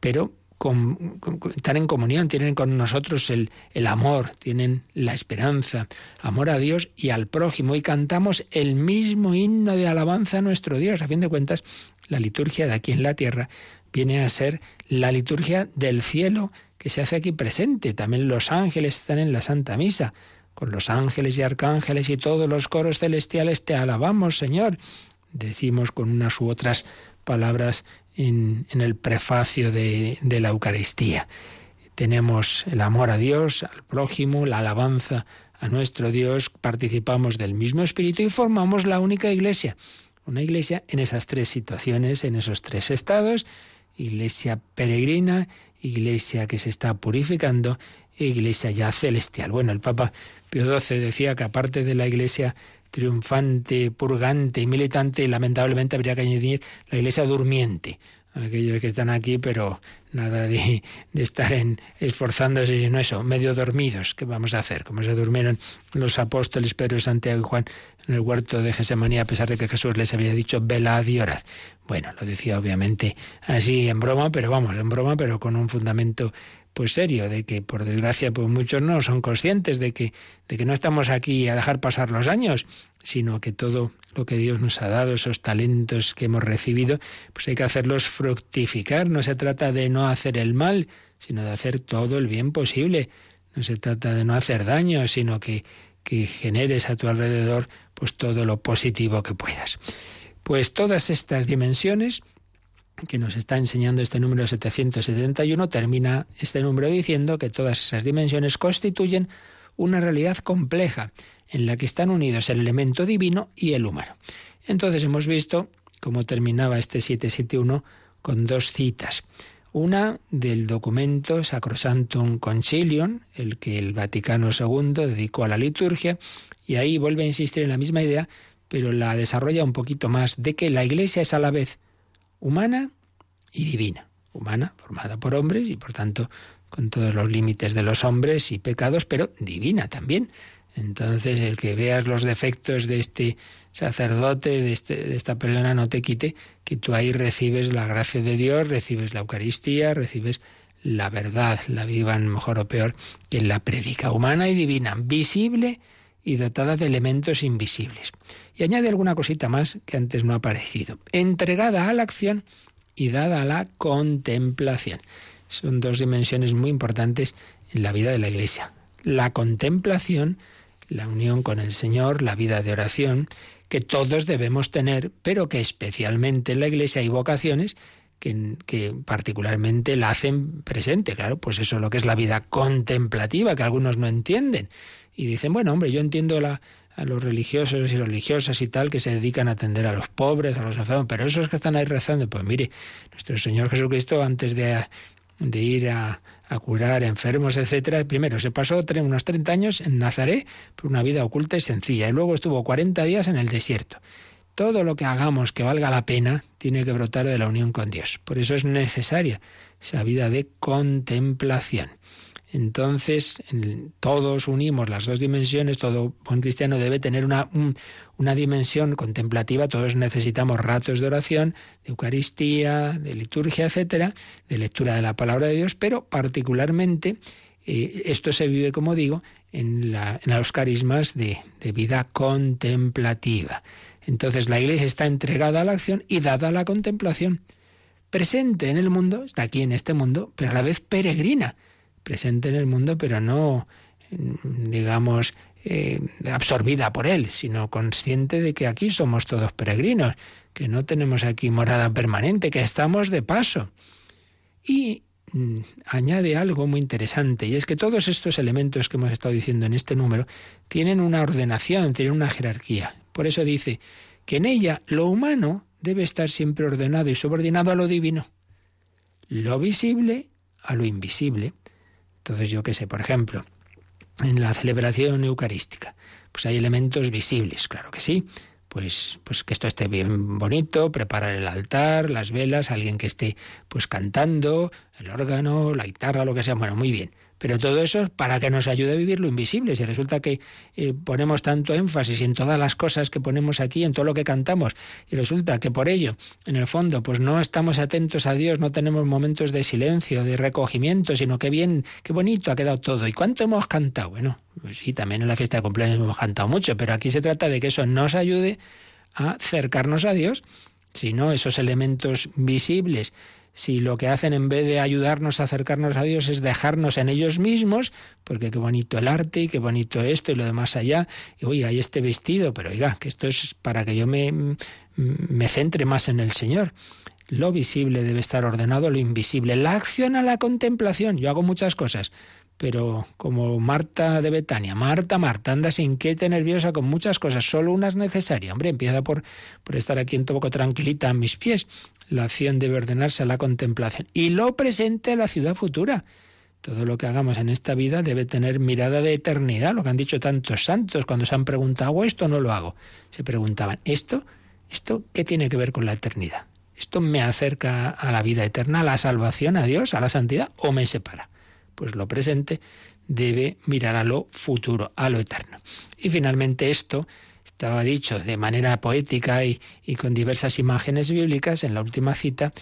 Pero con, están en comunión, tienen con nosotros el, el, amor, tienen la esperanza, amor a Dios y al prójimo, y cantamos el mismo himno de alabanza a nuestro Dios. A fin de cuentas, la liturgia de aquí en la tierra viene a ser la liturgia del cielo que se hace aquí presente. También los ángeles están en la Santa Misa con los ángeles y arcángeles y todos los coros celestiales te alabamos, Señor. Decimos con unas u otras palabras en, el prefacio de, de la Eucaristía. Tenemos el amor a Dios, al prójimo, la alabanza a nuestro Dios, participamos del mismo espíritu y formamos la única iglesia. Una iglesia en esas tres situaciones, en esos tres estados, iglesia peregrina, iglesia que se está purificando iglesia ya celestial. Bueno, el Papa Pío XII decía que aparte de la iglesia triunfante, purgante y militante, lamentablemente habría que añadir la iglesia durmiente. Aquellos que están aquí, pero nada de, estar en, esforzándose, sino eso, medio dormidos. ¿Qué vamos a hacer? Como se durmieron los apóstoles Pedro, Santiago y Juan en el huerto de Gesemanía, a pesar de que Jesús les había dicho, velad y orad. Bueno, lo decía obviamente así en broma, pero vamos, en broma, pero con un fundamento pues serio, de que por desgracia pues muchos no son conscientes de que, de que no estamos aquí a dejar pasar los años, sino que todo lo que Dios nos ha dado, esos talentos que hemos recibido, pues hay que hacerlos fructificar. No se trata de no hacer el mal, sino de hacer todo el bien posible. No se trata de no hacer daño, sino que, que generes a tu alrededor pues todo lo positivo que puedas. Pues todas estas dimensiones que nos está enseñando este número 771, termina este número diciendo que todas esas dimensiones constituyen una realidad compleja en la que están unidos el elemento divino y el humano. Entonces hemos visto cómo terminaba este 771 con dos citas. Una del documento Sacrosantum Concilium, el que el Vaticano II dedicó a la liturgia, y ahí vuelve a insistir en la misma idea, pero la desarrolla un poquito más, de que la Iglesia es a la vez humana y divina. Humana, formada por hombres y por tanto con todos los límites de los hombres y pecados, pero divina también. Entonces, el que veas los defectos de este sacerdote, de, este, esta persona, no te quite que tú ahí recibes la gracia de Dios, recibes la Eucaristía, recibes la verdad, la vivan mejor o peor, que la predica humana y divina, visible y dotada de elementos invisibles. Y añade alguna cosita más que antes no ha aparecido. Entregada a la acción y dada a la contemplación. Son dos dimensiones muy importantes en la vida de la Iglesia. La contemplación, la unión con el Señor, la vida de oración, que todos debemos tener, pero que especialmente en la Iglesia hay vocaciones que, que, particularmente la hacen presente. Claro, pues eso es lo que es la vida contemplativa, que algunos no entienden. Y dicen, bueno, hombre, yo entiendo la, a los religiosos y religiosas y tal que se dedican a atender a los pobres, a los enfermos, pero esos que están ahí rezando, pues mire, nuestro Señor Jesucristo antes de, de ir a, a, curar enfermos, etcétera, primero se pasó unos 30 años en Nazaret por una vida oculta y sencilla, y luego estuvo 40 días en el desierto. Todo lo que hagamos que valga la pena tiene que brotar de la unión con Dios. Por eso es necesaria esa vida de contemplación. Entonces, todos unimos las dos dimensiones, todo buen cristiano debe tener una, una dimensión contemplativa, todos necesitamos ratos de oración, de Eucaristía, de liturgia, etcétera, de lectura de la palabra de Dios, pero particularmente eh, esto se vive, como digo, en, la, en los carismas de, de vida contemplativa. Entonces la Iglesia está entregada a la acción y dada a la contemplación. Presente en el mundo, está aquí en este mundo, pero a la vez peregrina presente en el mundo, pero no, digamos, eh, absorbida por él, sino consciente de que aquí somos todos peregrinos, que no tenemos aquí morada permanente, que estamos de paso. Y mm, añade algo muy interesante, y es que todos estos elementos que hemos estado diciendo en este número tienen una ordenación, tienen una jerarquía. Por eso dice que en ella lo humano debe estar siempre ordenado y subordinado a lo divino, lo visible a lo invisible. Entonces, yo qué sé, por ejemplo, en la celebración eucarística, pues hay elementos visibles, claro que sí. Pues, pues que esto esté bien bonito, preparar el altar, las velas, alguien que esté pues cantando, el órgano, la guitarra, lo que sea, bueno, muy bien. Pero todo eso es para que nos ayude a vivir lo invisible. Si resulta que eh, ponemos tanto énfasis en todas las cosas que ponemos aquí, en todo lo que cantamos, y resulta que por ello, en el fondo, pues no estamos atentos a Dios, no tenemos momentos de silencio, de recogimiento, sino que bien, qué bonito ha quedado todo. ¿Y cuánto hemos cantado? Bueno, pues sí, también en la fiesta de cumpleaños hemos cantado mucho, pero aquí se trata de que eso nos ayude a acercarnos a Dios, si no esos elementos visibles si lo que hacen en vez de ayudarnos a acercarnos a Dios es dejarnos en ellos mismos, porque qué bonito el arte y qué bonito esto y lo demás allá, y oiga, hay este vestido, pero oiga, que esto es para que yo me, me centre más en el Señor. Lo visible debe estar ordenado, lo invisible. La acción a la contemplación. Yo hago muchas cosas, pero como Marta de Betania, Marta, Marta, andas inquieta, nerviosa con muchas cosas, solo una es necesaria. Hombre, empieza por, por estar aquí un poco tranquilita a mis pies la acción debe ordenarse a la contemplación y lo presente a la ciudad futura. Todo lo que hagamos en esta vida debe tener mirada de eternidad, lo que han dicho tantos santos cuando se han preguntado, esto no lo hago. Se preguntaban, ¿esto? ¿Esto qué tiene que ver con la eternidad? ¿Esto me acerca a la vida eterna, a la salvación, a Dios, a la santidad o me separa? Pues lo presente debe mirar a lo futuro, a lo eterno. Y finalmente esto estaba dicho de manera poética y, con diversas imágenes bíblicas en la última cita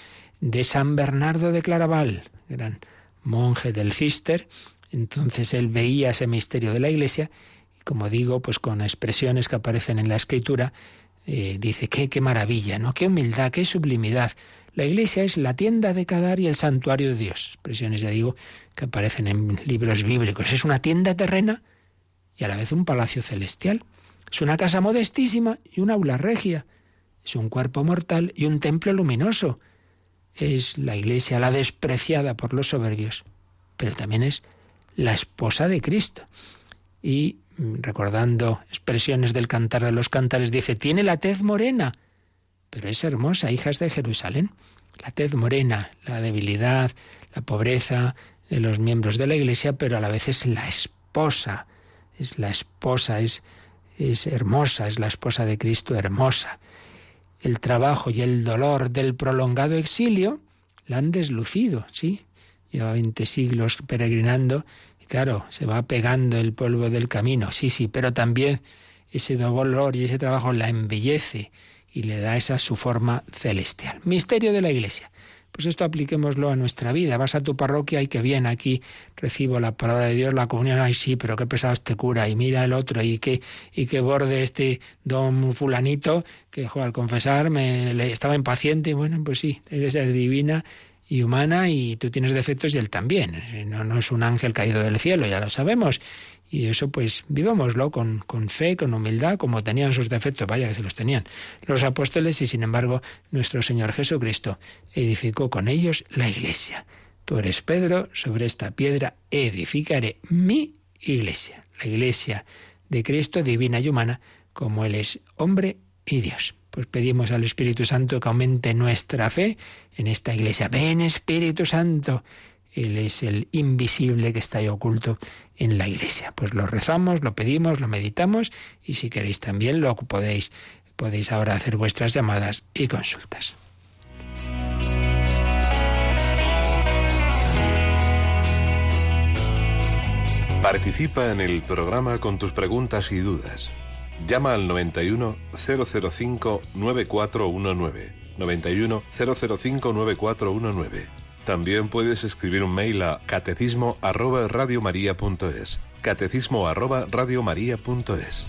de San Bernardo de Claraval, gran monje del Cister, entonces él veía ese misterio de la Iglesia y como digo, pues con expresiones que aparecen en la Escritura, eh, dice, qué, qué maravilla, ¿no? Qué humildad, qué sublimidad. La Iglesia es la tienda de Cadar y el santuario de Dios. Expresiones, ya digo, que aparecen en libros bíblicos. Es una tienda terrena y a la vez un palacio celestial. Es una casa modestísima y una aula regia. Es un cuerpo mortal y un templo luminoso es la iglesia la despreciada por los soberbios, pero también es la esposa de Cristo. Y mm, recordando expresiones del cantar de los cantares, dice, tiene la tez morena, pero es hermosa, hijas de Jerusalén. La tez morena, la debilidad, la pobreza de los miembros de la iglesia, pero a la vez es la esposa, es la esposa, es, es hermosa, es la esposa de Cristo hermosa el trabajo y el dolor del prolongado exilio la han deslucido, ¿sí? Lleva 20 siglos peregrinando y claro, se va pegando el polvo del camino, sí, sí, pero también ese dolor y ese trabajo la embellece y le da esa su forma celestial. Misterio de la Iglesia. Pues esto apliquémoslo a nuestra vida. Vas a tu parroquia y que bien, aquí recibo la palabra de Dios, la comunión, ay sí, pero qué pesado este cura, y mira el otro, y qué, y qué borde este don fulanito, que al confesar me le, estaba impaciente, bueno, pues sí, eres divina y humana y tú tienes defectos y él también. No, no es un ángel caído del cielo, ya lo sabemos. Y eso pues vivámoslo con, con fe, con humildad, como tenían sus defectos, vaya que se los tenían los apóstoles y sin embargo nuestro Señor Jesucristo edificó con ellos la iglesia. Tú eres Pedro, sobre esta piedra edificaré mi iglesia, la iglesia de Cristo divina y humana, como Él es hombre y Dios. Pues pedimos al Espíritu Santo que aumente nuestra fe en esta iglesia. Ven Espíritu Santo. Él es el invisible que está ahí oculto en la iglesia. Pues lo rezamos, lo pedimos, lo meditamos y si queréis también lo podéis, podéis ahora hacer vuestras llamadas y consultas. Participa en el programa con tus preguntas y dudas. Llama al 91 005 9419. 91 005 9419 también puedes escribir un mail a catecismo arroba radiomaria.es. Catecismo arroba radiomaria.es.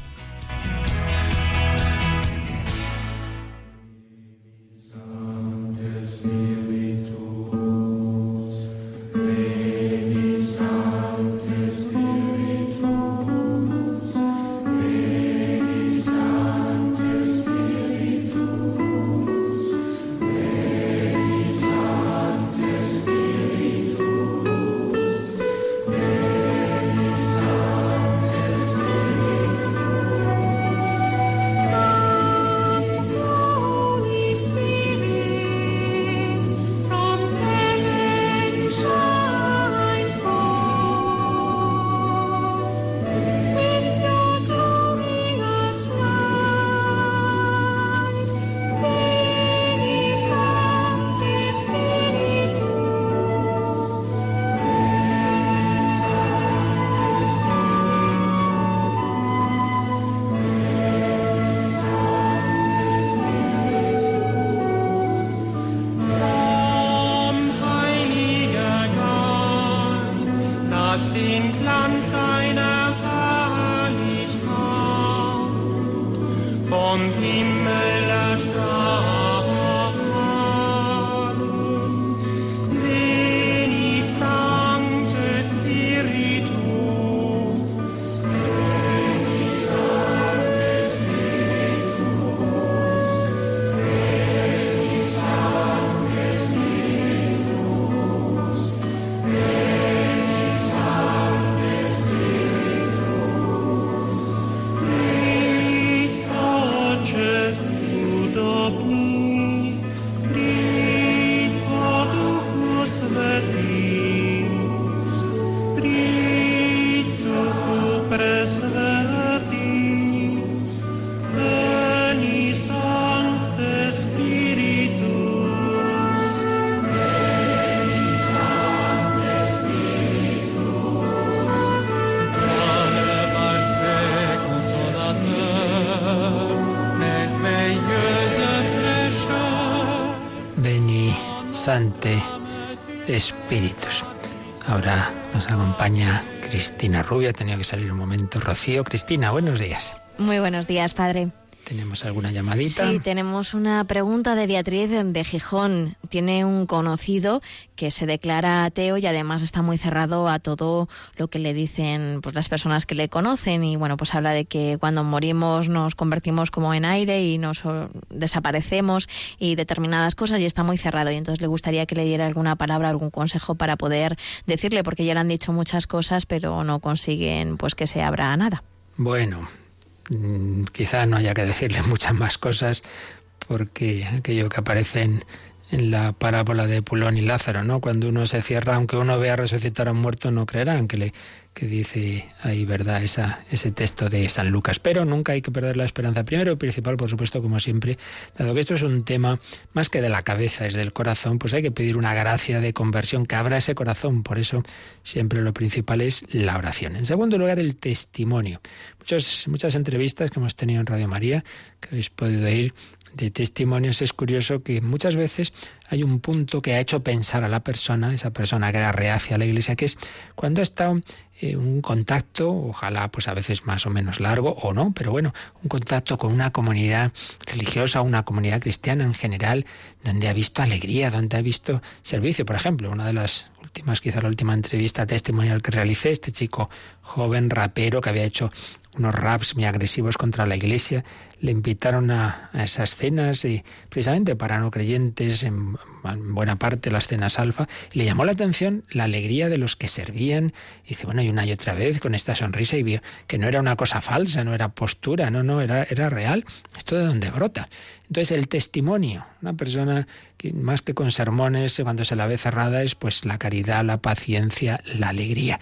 acompaña Cristina Rubio, ha tenido que salir un momento Rocío. Cristina, buenos días. Muy buenos días, padre. ¿Tenemos alguna llamadita? Sí, tenemos una pregunta de Beatriz de Gijón. Tiene un conocido que se declara ateo y además está muy cerrado a todo lo que le dicen pues, las personas que le conocen. Y bueno, pues habla de que cuando morimos nos convertimos como en aire y nos desaparecemos y determinadas cosas y está muy cerrado. Y entonces le gustaría que le diera alguna palabra, algún consejo para poder decirle, porque ya le han dicho muchas cosas, pero no consiguen pues que se abra nada. Bueno, quizá no haya que decirle muchas más cosas porque aquello que aparece en, la parábola de Pulón y Lázaro, ¿no? Cuando uno se cierra, aunque uno vea resucitar a un muerto, no creerán que le que dice ahí, ¿verdad? Esa, ese texto de San Lucas. Pero nunca hay que perder la esperanza. Primero principal, por supuesto, como siempre, dado que esto es un tema más que de la cabeza, es del corazón, pues hay que pedir una gracia de conversión que abra ese corazón. Por eso siempre lo principal es la oración. En segundo lugar, el testimonio. Muchos, muchas entrevistas que hemos tenido en Radio María, que habéis podido ir de testimonios, es curioso que muchas veces hay un punto que ha hecho pensar a la persona, esa persona que era reacia a la iglesia, que es cuando ha estado eh, un contacto, ojalá pues a veces más o menos largo o no, pero bueno, un contacto con una comunidad religiosa, una comunidad cristiana en general, donde ha visto alegría, donde ha visto servicio. Por ejemplo, una de las últimas, quizá la última entrevista testimonial que realicé, este chico joven rapero que había hecho unos raps muy agresivos contra la iglesia, le invitaron a, esas cenas y precisamente para no creyentes, en, buena parte las cenas alfa, y le llamó la atención la alegría de los que servían. Y dice, bueno, y una y otra vez con esta sonrisa y vio que no era una cosa falsa, no era postura, no, no, era, era real. Esto de donde brota. Entonces el testimonio, una persona más que con sermones, cuando se la ve cerrada, es pues la caridad, la paciencia, la alegría.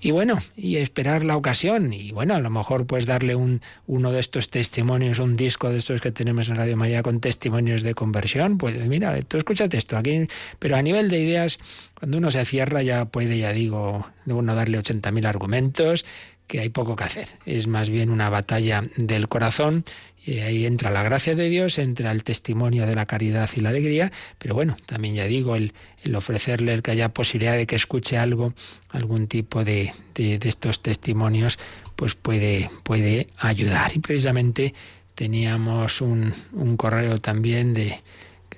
Y bueno, y esperar la ocasión. Y bueno, a lo mejor pues darle un, uno de estos testimonios, un disco de estos que tenemos en Radio María con testimonios de conversión. Pues mira, tú escúchate esto aquí. Pero a nivel de ideas, cuando uno se cierra ya puede, ya digo, de uno darle 80.000 argumentos que hay poco que hacer. Es más bien una batalla del corazón y ahí entra la gracia de Dios, entra el testimonio de la caridad y la alegría, pero bueno, también ya digo, el, ofrecerle el que haya posibilidad de que escuche algo, algún tipo de, de, estos testimonios, pues puede, puede ayudar. Y precisamente teníamos un, un correo también de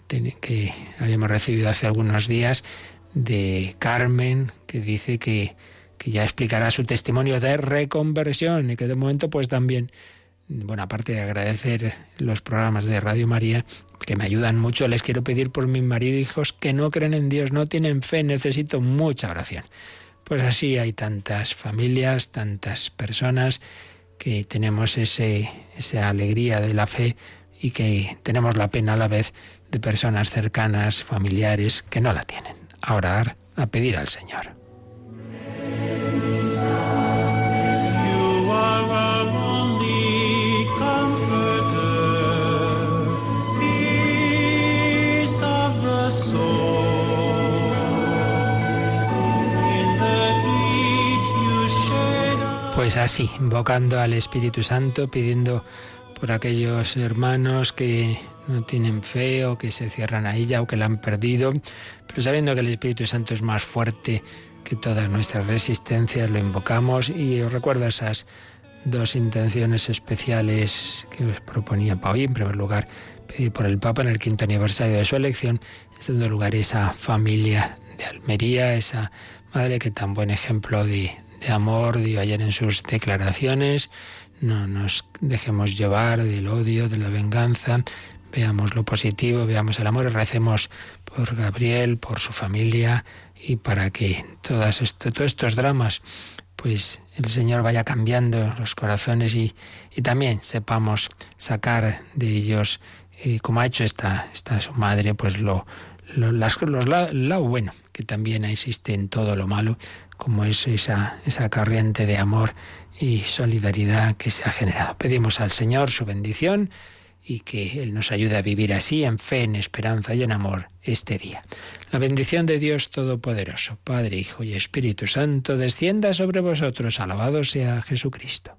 que, que habíamos recibido hace algunos días de Carmen, que dice que, que ya explicará su testimonio de reconversión y que de momento pues también bueno, aparte de agradecer los programas de Radio María, que me ayudan mucho, les quiero pedir por mi marido y hijos que no creen en Dios, no tienen fe, necesito mucha oración. Pues así hay tantas familias, tantas personas que tenemos ese, esa alegría de la fe y que tenemos la pena a la vez de personas cercanas, familiares, que no la tienen. A orar, a pedir al Señor. Pues así, invocando al Espíritu Santo, pidiendo por aquellos hermanos que no tienen fe o que se cierran a ella o que la han perdido, pero sabiendo que el Espíritu Santo es más fuerte que todas nuestras resistencias, lo invocamos y os recuerdo esas dos intenciones especiales que os proponía para hoy. En primer lugar, pedir por el Papa en el quinto aniversario de su elección. En segundo lugar, esa familia de Almería, esa madre que tan buen ejemplo de, de amor dio ayer en sus declaraciones. No nos dejemos llevar del odio, de la venganza. Veamos lo positivo, veamos el amor y recemos por Gabriel, por su familia y para que todas todos estos dramas, pues el Señor vaya cambiando los corazones y, y también sepamos sacar de ellos, eh, como ha hecho esta, esta su madre, pues lo, los, lado bueno que también existe en todo lo malo como es esa, esa corriente de amor y solidaridad que se ha generado. Pedimos al Señor su bendición y que Él nos ayude a vivir así, en fe, en esperanza y en amor, este día. La bendición de Dios Todopoderoso, Padre, Hijo y Espíritu Santo, descienda sobre vosotros. Alabado sea Jesucristo.